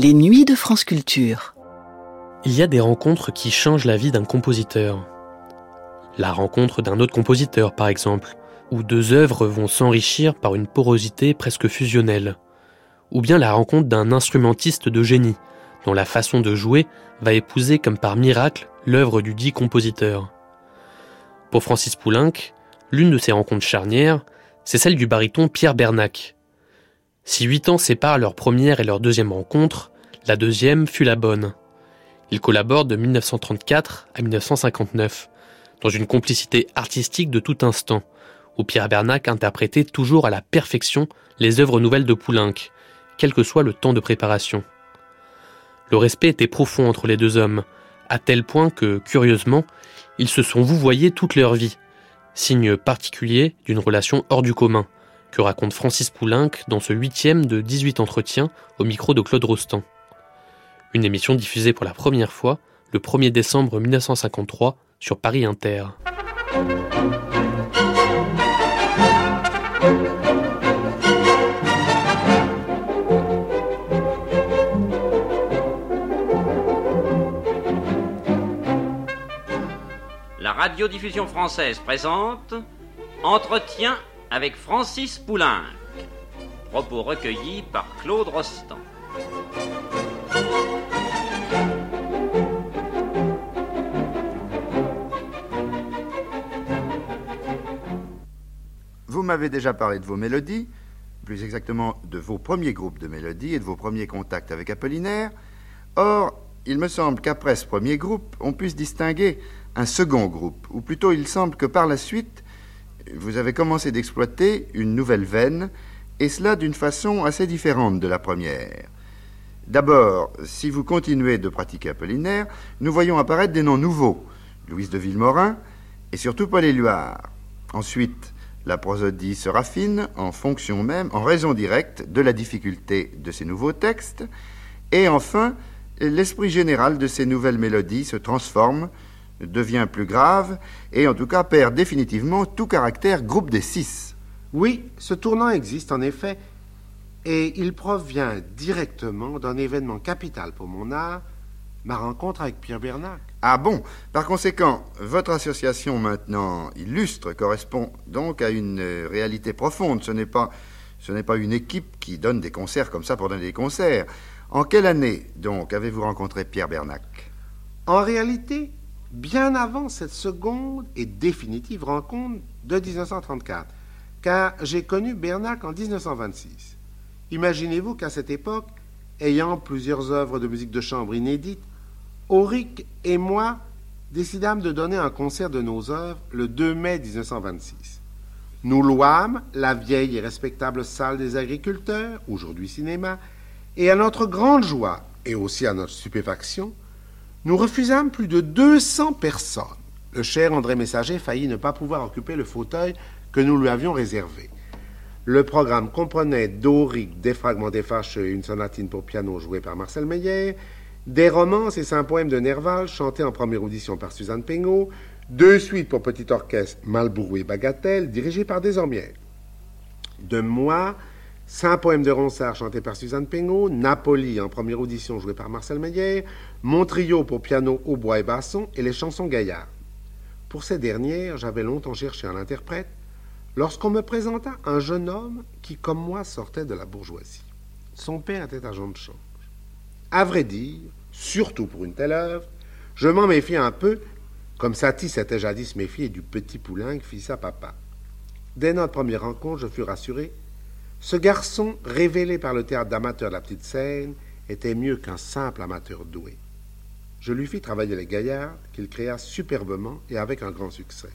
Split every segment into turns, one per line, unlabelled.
Les nuits de France Culture.
Il y a des rencontres qui changent la vie d'un compositeur. La rencontre d'un autre compositeur, par exemple, où deux œuvres vont s'enrichir par une porosité presque fusionnelle. Ou bien la rencontre d'un instrumentiste de génie, dont la façon de jouer va épouser comme par miracle l'œuvre du dit compositeur. Pour Francis Poulenc, l'une de ces rencontres charnières, c'est celle du baryton Pierre Bernac. Si huit ans séparent leur première et leur deuxième rencontre, la deuxième fut la bonne. Ils collaborent de 1934 à 1959, dans une complicité artistique de tout instant, où Pierre Bernac interprétait toujours à la perfection les œuvres nouvelles de Poulenc, quel que soit le temps de préparation. Le respect était profond entre les deux hommes, à tel point que, curieusement, ils se sont vouvoyés toute leur vie, signe particulier d'une relation hors du commun, que raconte Francis Poulenc dans ce huitième de 18 entretiens au micro de Claude Rostand. Une émission diffusée pour la première fois le 1er décembre 1953 sur Paris Inter.
La radiodiffusion française présente Entretien avec Francis Poulenc. Propos recueillis par Claude Rostand.
Vous m'avez déjà parlé de vos mélodies, plus exactement de vos premiers groupes de mélodies et de vos premiers contacts avec Apollinaire. Or, il me semble qu'après ce premier groupe, on puisse distinguer un second groupe, ou plutôt il semble que par la suite, vous avez commencé d'exploiter une nouvelle veine, et cela d'une façon assez différente de la première. D'abord, si vous continuez de pratiquer Apollinaire, nous voyons apparaître des noms nouveaux, Louise de Villemorin et surtout Paul Éluard. Ensuite, la prosodie se raffine en fonction même, en raison directe de la difficulté de ces nouveaux textes. Et enfin, l'esprit général de ces nouvelles mélodies se transforme, devient plus grave et en tout cas perd définitivement tout caractère groupe des six.
Oui, ce tournant existe en effet, et il provient directement d'un événement capital pour mon art, ma rencontre avec Pierre Bernac.
Ah bon? Par conséquent, votre association maintenant illustre correspond donc à une euh, réalité profonde. Ce n'est pas, ce n'est pas une équipe qui donne des concerts comme ça pour donner des concerts. En quelle année, donc, avez-vous rencontré Pierre Bernac?
En réalité, bien avant cette seconde et définitive rencontre de 1934, car j'ai connu Bernac en 1926. Imaginez-vous qu'à cette époque, ayant plusieurs œuvres de musique de chambre inédites, Auric et moi décidâmes de donner un concert de nos œuvres le 2 mai 1926. Nous louâmes la vieille et respectable salle des agriculteurs, aujourd'hui cinéma, et à notre grande joie, et aussi à notre stupéfaction, nous refusâmes plus de 200 personnes. Le cher André Messager faillit ne pas pouvoir occuper le fauteuil que nous lui avions réservé. Le programme comprenait d'Auric, des fragments des fâcheux et une sonatine pour piano jouée par Marcel Meyer, des romances et cinq poèmes de Nerval chantés en première audition par Suzanne Pengot, deux suites pour petit orchestre Malbourou et Bagatelle dirigées par Desormières. De moi, cinq poèmes de Ronsard chantés par Suzanne Pengot, Napoli en première audition jouée par Marcel Meyer, mon trio pour piano, hautbois et basson et les chansons gaillardes. Pour ces dernières, j'avais longtemps cherché un interprète lorsqu'on me présenta un jeune homme qui, comme moi, sortait de la bourgeoisie. Son père était agent de change. À vrai dire, surtout pour une telle œuvre, je m'en méfie un peu, comme Satie s'était jadis méfié du petit poulain fils à papa. Dès notre première rencontre, je fus rassuré. Ce garçon, révélé par le théâtre d'amateurs de la petite scène, était mieux qu'un simple amateur doué. Je lui fis travailler les gaillards, qu'il créa superbement et avec un grand succès.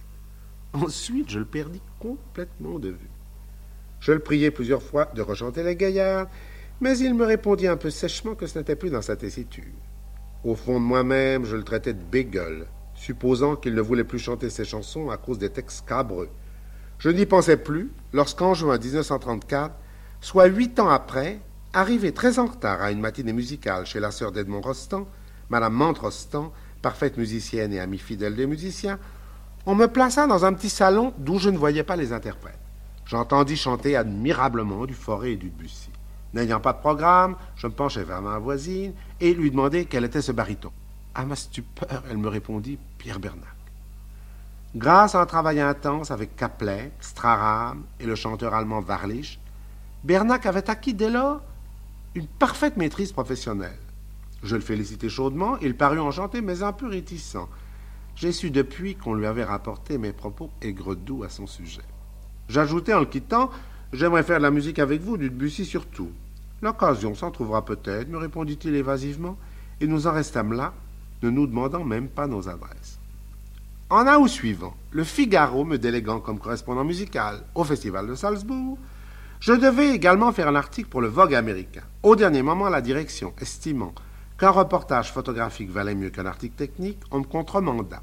Ensuite, je le perdis complètement de vue. Je le priai plusieurs fois de rechanter les gaillards, mais il me répondit un peu sèchement que ce n'était plus dans sa tessiture. Au fond de moi-même, je le traitais de bégueule, supposant qu'il ne voulait plus chanter ses chansons à cause des textes cabreux. Je n'y pensais plus lorsqu'en juin 1934, soit huit ans après, arrivé très en retard à une matinée musicale chez la sœur d'Edmond Rostand, Madame Mante Rostand, parfaite musicienne et amie fidèle des musiciens, on me plaça dans un petit salon d'où je ne voyais pas les interprètes. J'entendis chanter admirablement du Forêt et du Debussy. N'ayant pas de programme, je me penchai vers ma voisine et lui demandai quel était ce baryton. À ma stupeur, elle me répondit Pierre Bernac. Grâce à un travail intense avec Kaplet, Straham et le chanteur allemand Warlich, Bernac avait acquis dès lors une parfaite maîtrise professionnelle. Je le félicitai chaudement, il parut enchanté mais un peu réticent. J'ai su depuis qu'on lui avait rapporté mes propos aigre-doux à son sujet. J'ajoutai en le quittant J'aimerais faire de la musique avec vous, du Debussy surtout. L'occasion s'en trouvera peut-être, me répondit-il évasivement, et nous en restâmes là, ne nous demandant même pas nos adresses. En août suivant, le Figaro me déléguant comme correspondant musical au Festival de Salzbourg, je devais également faire un article pour le Vogue américain. Au dernier moment, la direction, estimant qu'un reportage photographique valait mieux qu'un article technique, on me contremanda.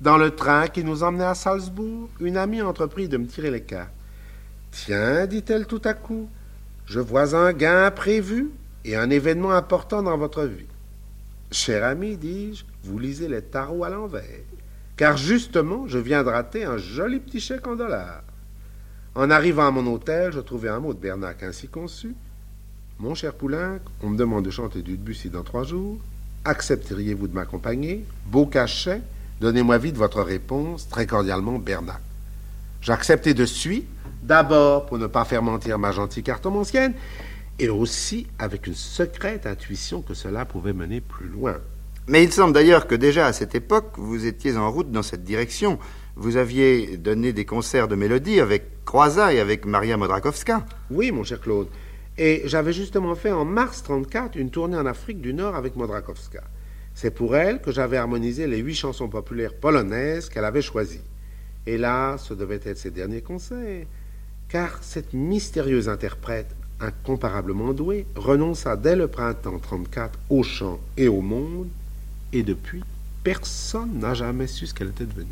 Dans le train qui nous emmenait à Salzbourg, une amie entreprit de me tirer les cartes. Tiens, dit-elle tout à coup, je vois un gain imprévu et un événement important dans votre vie. Cher ami, dis-je, vous lisez les tarots à l'envers, car justement, je viens de rater un joli petit chèque en dollars. En arrivant à mon hôtel, je trouvai un mot de Bernac ainsi conçu. Mon cher Poulenc, on me demande de chanter du Debussy dans trois jours. Accepteriez-vous de m'accompagner? Beau cachet, donnez-moi vite votre réponse. Très cordialement, Bernac. J'acceptai de suite, d'abord pour ne pas faire mentir ma gentille cartomancienne, et aussi avec une secrète intuition que cela pouvait mener plus loin.
Mais il semble d'ailleurs que déjà à cette époque, vous étiez en route dans cette direction. Vous aviez donné des concerts de mélodie avec Croisa et avec Maria Modrakowska.
Oui, mon cher Claude. Et j'avais justement fait en mars 34 une tournée en Afrique du Nord avec Modrakowska. C'est pour elle que j'avais harmonisé les huit chansons populaires polonaises qu'elle avait choisies. Et là, ce devait être ses derniers concerts, car cette mystérieuse interprète incomparablement douée renonça dès le printemps 34 au chant et au monde, et depuis, personne n'a jamais su ce qu'elle était devenue.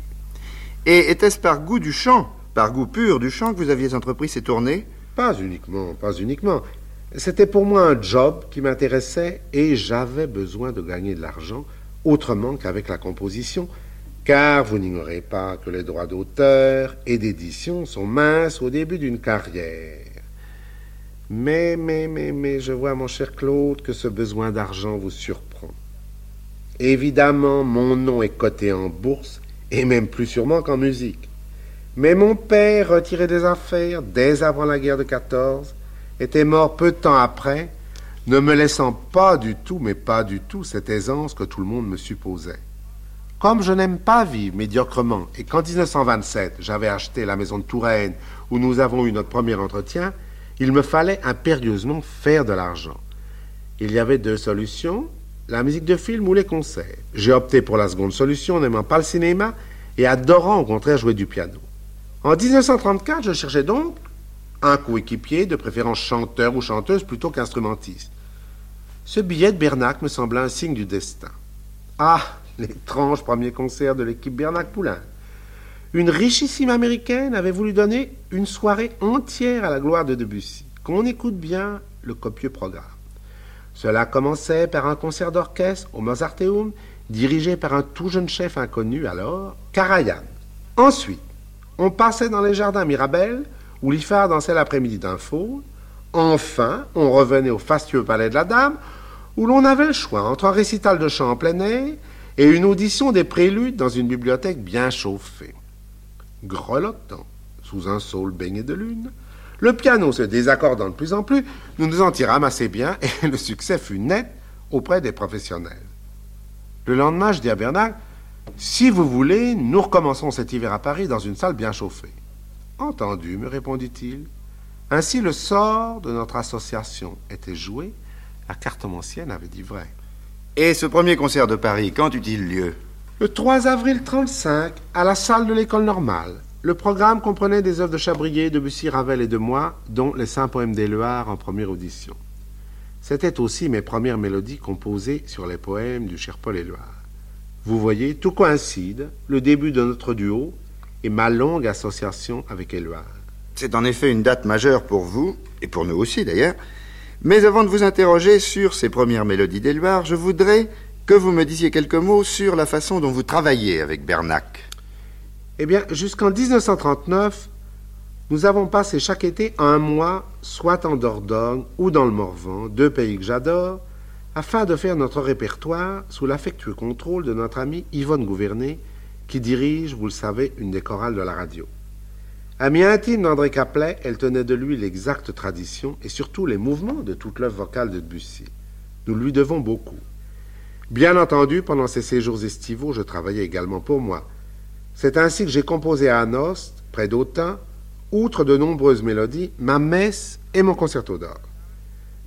Et était-ce par goût du chant, par goût pur du chant que vous aviez entrepris ces tournées?
Pas uniquement, pas uniquement. C'était pour moi un job qui m'intéressait et j'avais besoin de gagner de l'argent autrement qu'avec la composition, car vous n'ignorez pas que les droits d'auteur et d'édition sont minces au début d'une carrière. Mais, mais, mais, mais, je vois, mon cher Claude, que ce besoin d'argent vous surprend. Évidemment, mon nom est coté en bourse, et même plus sûrement qu'en musique. Mais mon père, retiré des affaires dès avant la guerre de 14, était mort peu de temps après, ne me laissant pas du tout, mais pas du tout, cette aisance que tout le monde me supposait. Comme je n'aime pas vivre médiocrement et qu'en 1927 j'avais acheté la maison de Touraine où nous avons eu notre premier entretien, il me fallait impérieusement faire de l'argent. Il y avait deux solutions, la musique de film ou les concerts. J'ai opté pour la seconde solution, n'aimant pas le cinéma et adorant au contraire jouer du piano. En 1934, je cherchais donc un coéquipier, de préférence chanteur ou chanteuse plutôt qu'instrumentiste. Ce billet de Bernac me sembla un signe du destin. Ah, l'étrange premier concert de l'équipe Bernac-Poulain. Une richissime américaine avait voulu donner une soirée entière à la gloire de Debussy. Qu'on écoute bien le copieux programme. Cela commençait par un concert d'orchestre au Mozarteum, dirigé par un tout jeune chef inconnu alors, Karajan. Ensuite, on passait dans les jardins Mirabel, où l'IFAR dansait l'après-midi d'un faux. Enfin, on revenait au fastueux palais de la Dame, où l'on avait le choix entre un récital de chant en plein air et une audition des préludes dans une bibliothèque bien chauffée. Grelottant, sous un saule baigné de lune, le piano se désaccordant de plus en plus, nous nous en tirâmes assez bien et le succès fut net auprès des professionnels. Le lendemain, je dis à Bernard, si vous voulez, nous recommençons cet hiver à Paris dans une salle bien chauffée. Entendu, me répondit-il. Ainsi le sort de notre association était joué. La cartomancienne avait dit vrai.
Et ce premier concert de Paris, quand eut-il lieu?
Le 3 avril 35, à la salle de l'école normale. Le programme comprenait des œuvres de Chabrier, de Bussy, Ravel et de moi, dont les cinq poèmes d'Éluard en première audition. C'étaient aussi mes premières mélodies composées sur les poèmes du cher Paul Éluard. Vous voyez, tout coïncide, le début de notre duo et ma longue association avec Éluard.
C'est en effet une date majeure pour vous, et pour nous aussi d'ailleurs. Mais avant de vous interroger sur ces premières mélodies d'Éluard, je voudrais que vous me disiez quelques mots sur la façon dont vous travaillez avec Bernac.
Eh bien, jusqu'en 1939, Nous avons passé chaque été un mois, soit en Dordogne ou dans le Morvan, deux pays que j'adore, afin de faire notre répertoire sous l'affectueux contrôle de notre amie Yvonne Gouvernet, qui dirige, vous le savez, une des chorales de la radio. Amie intime d'André Caplet, elle tenait de lui l'exacte tradition et surtout les mouvements de toute l'œuvre vocale de Debussy. Nous lui devons beaucoup. Bien entendu, pendant ces séjours estivaux, je travaillais également pour moi. C'est ainsi que j'ai composé à Anost, près d'Autun, outre de nombreuses mélodies, ma messe et mon concerto d'or.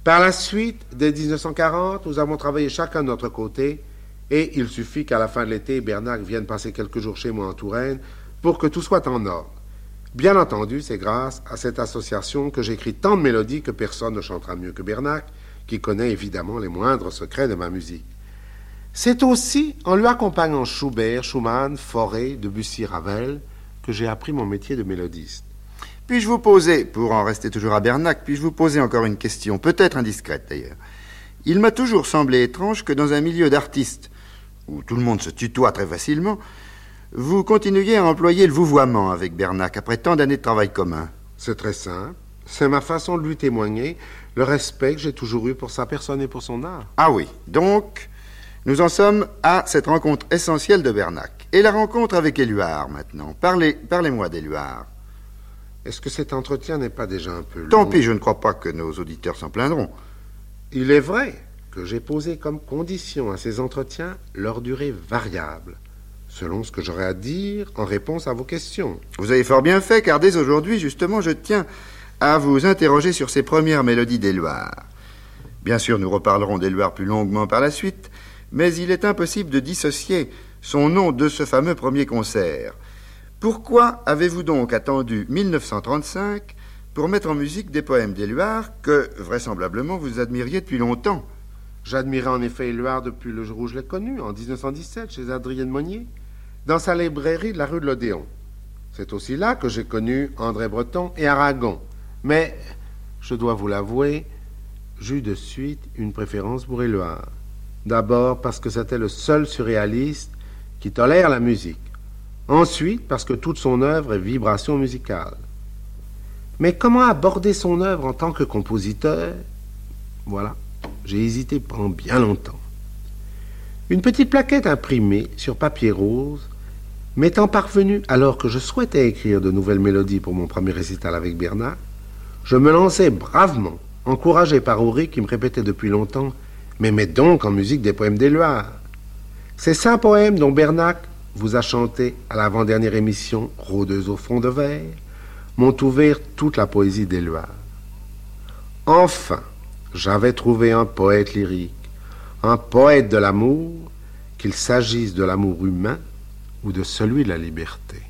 Par la suite, dès 1940, nous avons travaillé chacun de notre côté, et il suffit qu'à la fin de l'été, Bernard vienne passer quelques jours chez moi en Touraine pour que tout soit en ordre. Bien entendu, c'est grâce à cette association que j'écris tant de mélodies que personne ne chantera mieux que Bernac, qui connaît évidemment les moindres secrets de ma musique. C'est aussi en lui accompagnant Schubert, Schumann, Fauré, Debussy, Ravel que j'ai appris mon métier de mélodiste.
Puis-je vous poser, pour en rester toujours à Bernac, puis-je vous poser encore une question, peut-être indiscrète d'ailleurs? Il m'a toujours semblé étrange que dans un milieu d'artistes, où tout le monde se tutoie très facilement, vous continuiez à employer le vouvoiement avec Bernac après tant d'années de travail commun.
C'est très simple. C'est ma façon de lui témoigner le respect que j'ai toujours eu pour sa personne et pour son art.
Ah oui, donc nous en sommes à cette rencontre essentielle de Bernac. Et la rencontre avec Éluard maintenant. Parlez, parlez-moi d'Éluard.
Est-ce que cet entretien n'est pas déjà un peu long?
Tant pis, je ne crois pas que nos auditeurs s'en plaindront.
Il est vrai que j'ai posé comme condition à ces entretiens leur durée variable, selon ce que j'aurai à dire en réponse à vos questions.
Vous avez fort bien fait, car dès aujourd'hui, justement, je tiens à vous interroger sur ces premières mélodies d'Éluard. Bien sûr, nous reparlerons d'Éluard plus longuement par la suite, mais il est impossible de dissocier son nom de ce fameux premier concert. Pourquoi avez-vous donc attendu 1935 pour mettre en musique des poèmes d'Éluard que, vraisemblablement, vous admiriez depuis longtemps?
J'admirais en effet Éluard depuis le jour où je l'ai connu, en 1917, chez Adrien Monnier, dans sa librairie de la rue de l'Odéon. C'est aussi là que j'ai connu André Breton et Aragon. Mais, je dois vous l'avouer, j'eus de suite une préférence pour Éluard. D'abord parce que c'était le seul surréaliste qui tolère la musique. Ensuite parce que toute son œuvre est vibration musicale. Mais comment aborder son œuvre en tant que compositeur? Voilà, j'ai hésité pendant bien longtemps. Une petite plaquette imprimée sur papier rose m'étant parvenue alors que je souhaitais écrire de nouvelles mélodies pour mon premier récital avec Bernard, je me lançais bravement, encouragé par Auré qui me répétait depuis longtemps mais mets donc en musique des poèmes d'Éluard. Ces cinq poèmes dont Bernac vous a chanté à l'avant-dernière émission Rôdeuse au fond de verre m'ont ouvert toute la poésie d'Éluard. Enfin, j'avais trouvé un poète lyrique, un poète de l'amour, qu'il s'agisse de l'amour humain ou de celui de la liberté.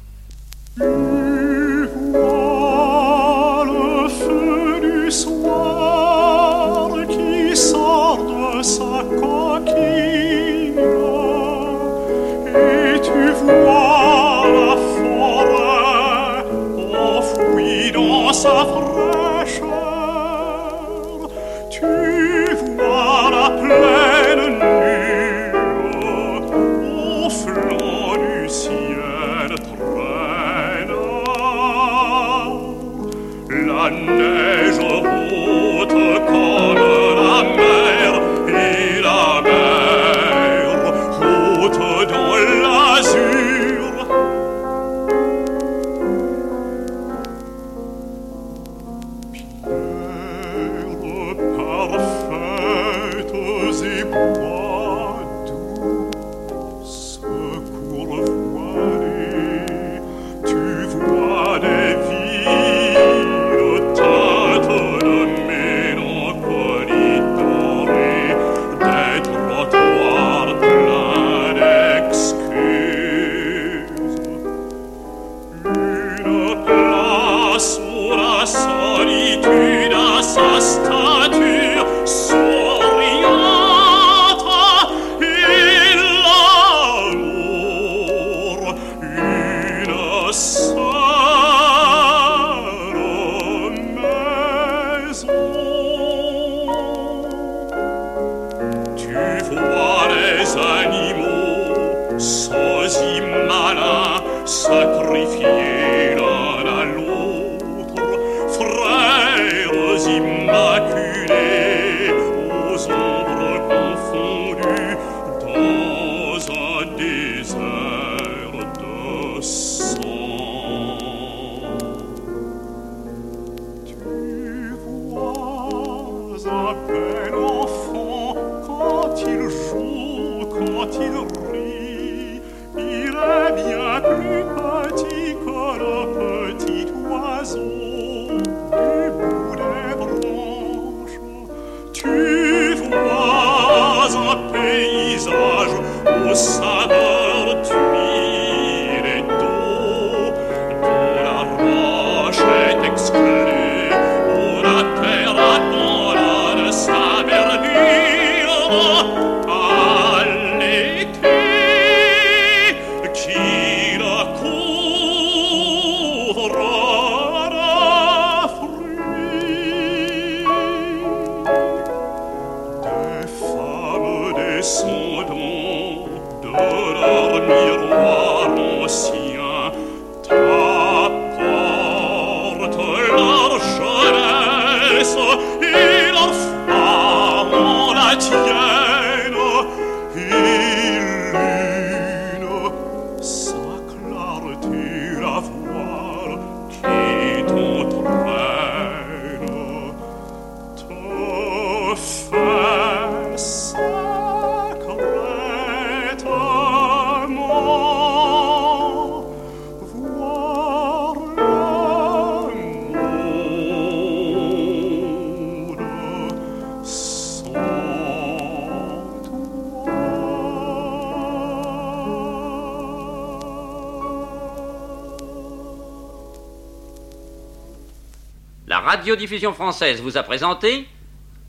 Radiodiffusion française vous a présenté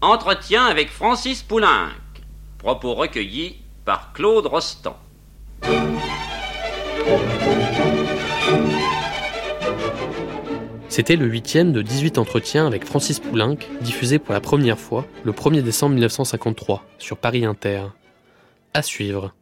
Entretien avec Francis Poulenc. Propos recueillis par Claude Rostand.
C'était le huitième de 18 entretiens avec Francis Poulenc, diffusé pour la première fois le 1er décembre 1953 sur Paris Inter. À suivre.